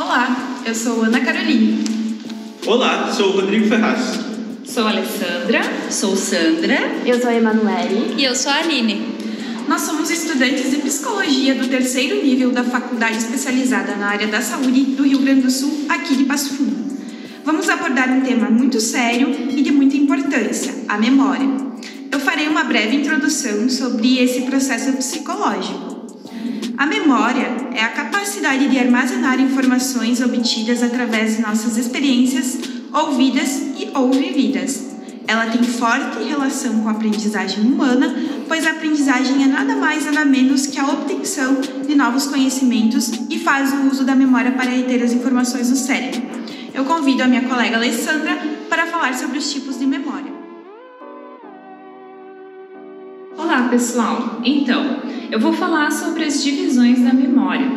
Olá, eu sou Ana Caroline. Olá, sou o Rodrigo Ferraz. Sou Alessandra. Sou Sandra. Eu sou a Emanuele. E eu sou a Aline. Nós somos estudantes de psicologia do terceiro nível da Faculdade Especializada na área da Saúde do Rio Grande do Sul, aqui de Passo Fundo. Vamos abordar um tema muito sério e de muita importância: a memória. Eu farei uma breve introdução sobre esse processo psicológico. A memória é a capacidade de armazenar informações obtidas através de nossas experiências ouvidas e ou vividas. Ela tem forte relação com a aprendizagem humana, pois a aprendizagem é nada mais nada menos que a obtenção de novos conhecimentos e faz o uso da memória para reter as informações no cérebro. Eu convido a minha colega Alessandra para falar sobre os tipos de memória. Olá, pessoal. Então, eu vou falar sobre as divisões da memória,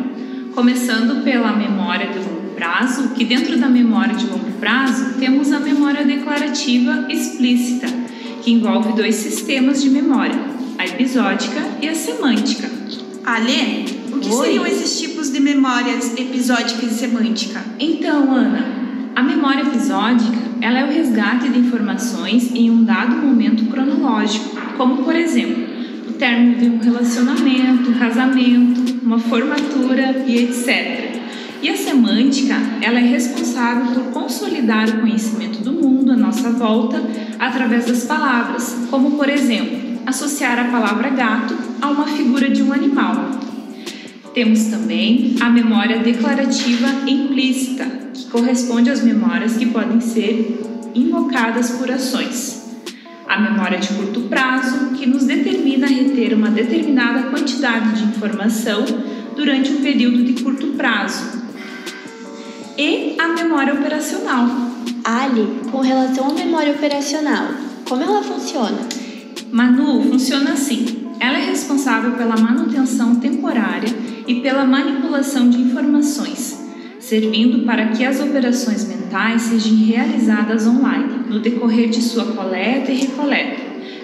começando pela memória de longo prazo, que dentro da memória de longo prazo temos a memória declarativa explícita, que envolve dois sistemas de memória, a episódica e a semântica. Ale, o que Oi. seriam esses tipos de memórias episódica e semântica? Então, Ana, a memória episódica ela é o resgate de informações em um dado momento cronológico, como por exemplo, término de um relacionamento, casamento, uma formatura e etc. E a semântica, ela é responsável por consolidar o conhecimento do mundo à nossa volta através das palavras, como por exemplo, associar a palavra gato a uma figura de um animal. Temos também a memória declarativa implícita, que corresponde às memórias que podem ser invocadas por ações a memória de curto prazo, que nos determina reter uma determinada quantidade de informação durante um período de curto prazo, e a memória operacional. Ali, com relação à memória operacional, como ela funciona? Manu funciona assim. Ela é responsável pela manutenção temporária e pela manipulação de informações servindo para que as operações mentais sejam realizadas online, no decorrer de sua coleta e recoleta.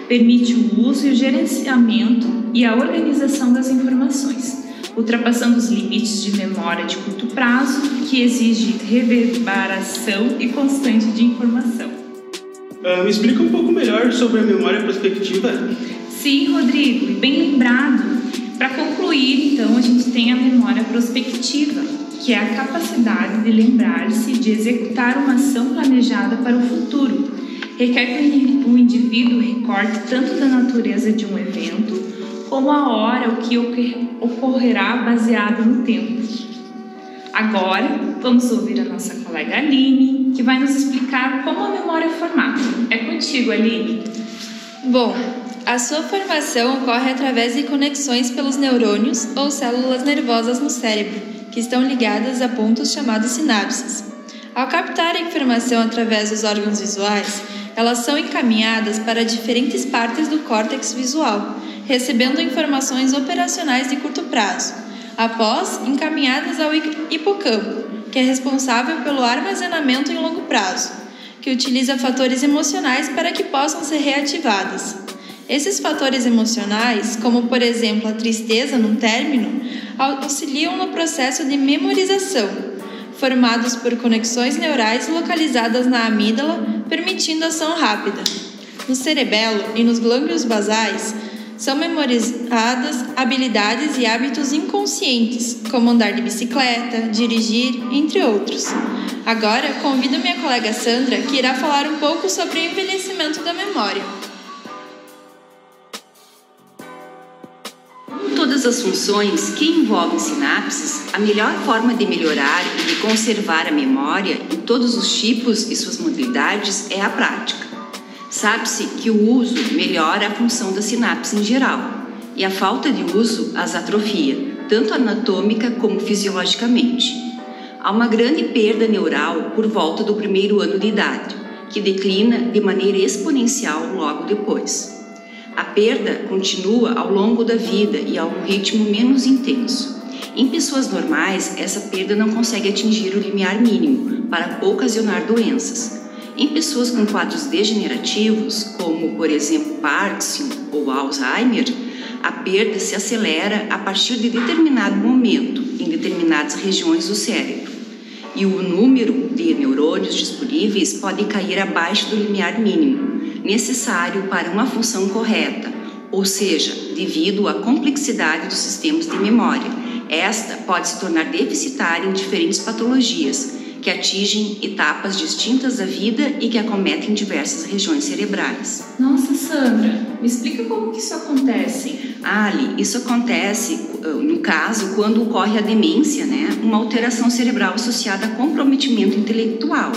Permite o uso e o gerenciamento e a organização das informações, ultrapassando os limites de memória de curto prazo, que exige reverberação e constante de informação. Uh, me explica um pouco melhor sobre a memória prospectiva? Sim, Rodrigo, e bem lembrado. Para concluir, então, a gente tem a memória prospectiva, que é a capacidade de lembrar-se de executar uma ação planejada para o futuro. Requer que o indivíduo recorte tanto da natureza de um evento, como a hora o que ocorrerá baseado no tempo. Agora, vamos ouvir a nossa colega Aline, que vai nos explicar como a memória é formada. É contigo, Aline. Bom, a sua formação ocorre através de conexões pelos neurônios ou células nervosas no cérebro que estão ligadas a pontos chamados sinapses. Ao captar a informação através dos órgãos visuais, elas são encaminhadas para diferentes partes do córtex visual, recebendo informações operacionais de curto prazo, após encaminhadas ao hipocampo, que é responsável pelo armazenamento em longo prazo, que utiliza fatores emocionais para que possam ser reativadas. Esses fatores emocionais, como por exemplo a tristeza num término, auxiliam no processo de memorização, formados por conexões neurais localizadas na amígdala, permitindo ação rápida. No cerebelo e nos glândulos basais, são memorizadas habilidades e hábitos inconscientes, como andar de bicicleta, dirigir, entre outros. Agora, convido minha colega Sandra, que irá falar um pouco sobre o envelhecimento da memória. Todas as funções que envolvem sinapses, a melhor forma de melhorar e de conservar a memória em todos os tipos e suas modalidades é a prática. Sabe-se que o uso melhora a função da sinapse em geral e a falta de uso as atrofia, tanto anatômica como fisiologicamente. Há uma grande perda neural por volta do primeiro ano de idade, que declina de maneira exponencial logo depois. A perda continua ao longo da vida e a um ritmo menos intenso. Em pessoas normais, essa perda não consegue atingir o limiar mínimo para ocasionar doenças. Em pessoas com quadros degenerativos, como por exemplo Parkinson ou Alzheimer, a perda se acelera a partir de determinado momento em determinadas regiões do cérebro. e o número de neurônios disponíveis pode cair abaixo do limiar mínimo, necessário para uma função correta, ou seja, devido à complexidade dos sistemas de memória. Esta pode se tornar deficitária em diferentes patologias, que atingem etapas distintas da vida e que acometem diversas regiões cerebrais. Nossa, Sandra, me explica como que isso acontece. Ali, isso acontece, no caso, quando ocorre a demência, né? Uma alteração cerebral associada a comprometimento intelectual.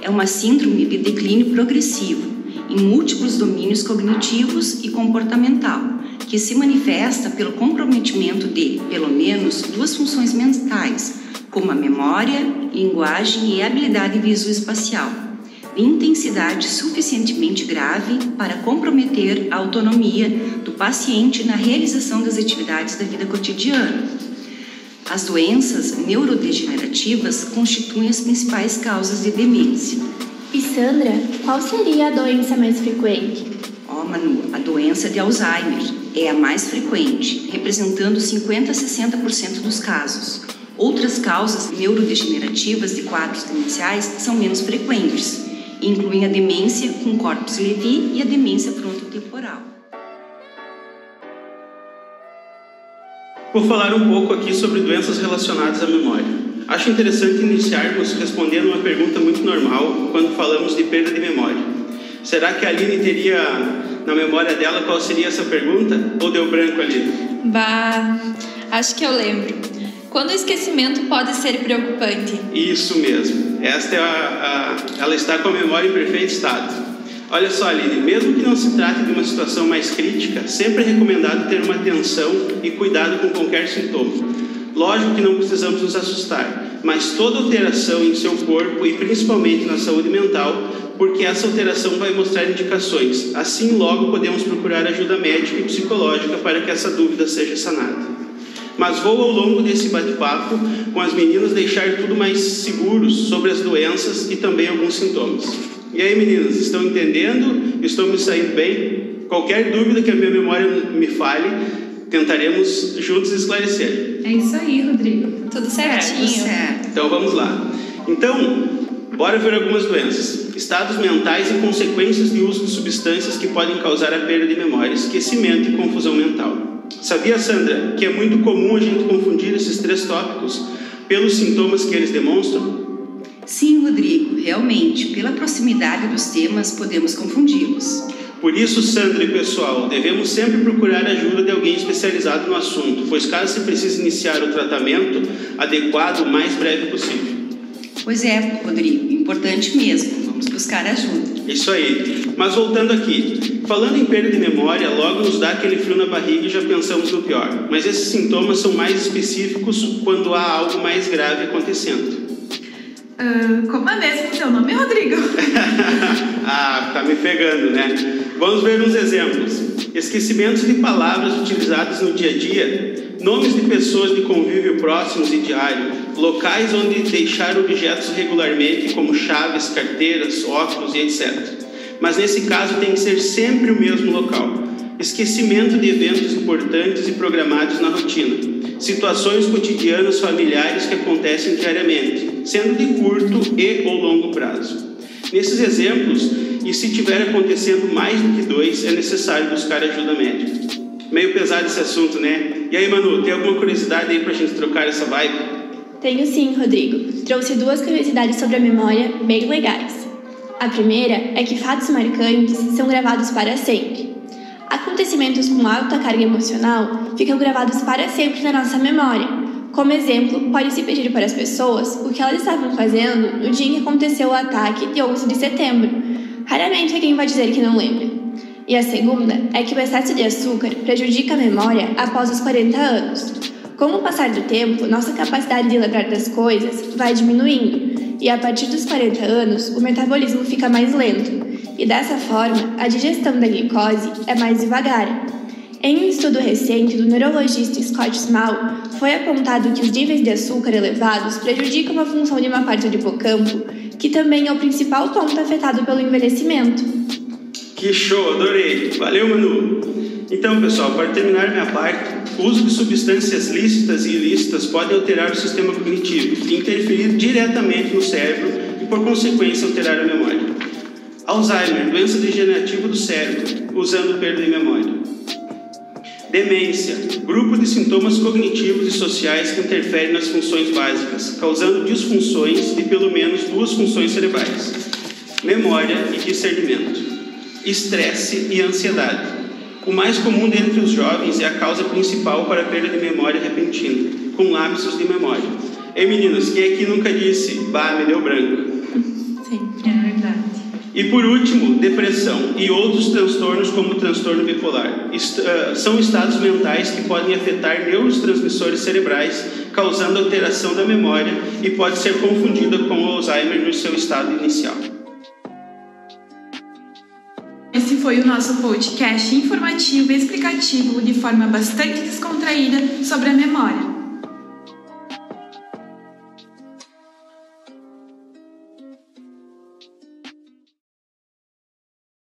É uma síndrome de declínio progressivo em múltiplos domínios cognitivos e comportamental, que se manifesta pelo comprometimento de, pelo menos, duas funções mentais, como a memória, linguagem e habilidade visoespacial, de intensidade suficientemente grave para comprometer a autonomia do paciente na realização das atividades da vida cotidiana. As doenças neurodegenerativas constituem as principais causas de demência. E Sandra, qual seria a doença mais frequente? Ó, oh, Manu, a doença de Alzheimer é a mais frequente, representando 50 a 60% dos casos. Outras causas neurodegenerativas de quadros demenciais são menos frequentes, e incluem a demência com corpus levi e a demência frontotemporal. Vou falar um pouco aqui sobre doenças relacionadas à memória. Acho interessante iniciarmos respondendo uma pergunta muito normal quando falamos de perda de memória. Será que a Aline teria na memória dela qual seria essa pergunta? Ou deu branco ali? Bah, acho que eu lembro. Quando o esquecimento pode ser preocupante? Isso mesmo. Esta é a, a, ela está com a memória em perfeito estado. Olha só, Aline, mesmo que não se trate de uma situação mais crítica, sempre é recomendado ter uma atenção e cuidado com qualquer sintoma. Lógico que não precisamos nos assustar, mas toda alteração em seu corpo e principalmente na saúde mental, porque essa alteração vai mostrar indicações. Assim, logo podemos procurar ajuda médica e psicológica para que essa dúvida seja sanada mas vou ao longo desse bate-papo com as meninas deixar tudo mais seguros sobre as doenças e também alguns sintomas. E aí, meninas, estão entendendo? Estão me saindo bem? Qualquer dúvida que a minha memória me fale, tentaremos juntos esclarecer. É isso aí, Rodrigo. Tudo certinho. certo. Então vamos lá. Então, bora ver algumas doenças. Estados mentais e consequências de uso de substâncias que podem causar a perda de memória, esquecimento e confusão mental. Sabia, Sandra, que é muito comum a gente confundir esses três tópicos pelos sintomas que eles demonstram? Sim, Rodrigo, realmente, pela proximidade dos temas, podemos confundi-los. Por isso, Sandra e pessoal, devemos sempre procurar a ajuda de alguém especializado no assunto, pois caso se precise iniciar o tratamento adequado o mais breve possível. Pois é, Rodrigo, importante mesmo. Vamos buscar ajuda. Isso aí. Mas voltando aqui, falando em perda de memória, logo nos dá aquele frio na barriga e já pensamos no pior. Mas esses sintomas são mais específicos quando há algo mais grave acontecendo. Uh, como é mesmo seu nome, Rodrigo? ah, tá me pegando, né? Vamos ver uns exemplos. Esquecimentos de palavras utilizadas no dia a dia, nomes de pessoas de convívio próximos e diário, locais onde deixar objetos regularmente, como chaves, carteiras, óculos e etc. Mas nesse caso tem que ser sempre o mesmo local. Esquecimento de eventos importantes e programados na rotina. Situações cotidianas familiares que acontecem diariamente, sendo de curto e ou longo prazo. Nesses exemplos, e se tiver acontecendo mais do que dois, é necessário buscar ajuda médica. Meio pesado esse assunto, né? E aí, Manu, tem alguma curiosidade aí pra gente trocar essa vibe? Tenho sim, Rodrigo. Trouxe duas curiosidades sobre a memória bem legais. A primeira é que fatos marcantes são gravados para sempre. Acontecimentos com alta carga emocional ficam gravados para sempre na nossa memória. Como exemplo, pode-se pedir para as pessoas o que elas estavam fazendo no dia em que aconteceu o ataque de 11 de setembro, Raramente alguém vai dizer que não lembra. E a segunda é que o excesso de açúcar prejudica a memória após os 40 anos. Com o passar do tempo, nossa capacidade de lembrar das coisas vai diminuindo, e a partir dos 40 anos, o metabolismo fica mais lento, e dessa forma, a digestão da glicose é mais devagar. Em um estudo recente do neurologista Scott Small, foi apontado que os níveis de açúcar elevados prejudicam a função de uma parte do hipocampo que também é o principal ponto afetado pelo envelhecimento. Que show, adorei! Valeu, Manu! Então, pessoal, para terminar minha parte, o uso de substâncias lícitas e ilícitas pode alterar o sistema cognitivo e interferir diretamente no cérebro e, por consequência, alterar a memória. Alzheimer, doença degenerativa do cérebro, usando perda de memória. Demência, grupo de sintomas cognitivos e sociais que interferem nas funções básicas, causando disfunções de pelo menos duas funções cerebrais: memória e discernimento. Estresse e ansiedade. O mais comum dentre os jovens é a causa principal para a perda de memória repentina, com lapsos de memória. Ei meninas, quem aqui nunca disse, bah, me deu branco? Sim, é verdade. E por último, depressão e outros transtornos como o transtorno bipolar. Est uh, são estados mentais que podem afetar neurotransmissores cerebrais, causando alteração da memória e pode ser confundida com Alzheimer no seu estado inicial. Esse foi o nosso podcast informativo e explicativo de forma bastante descontraída sobre a memória.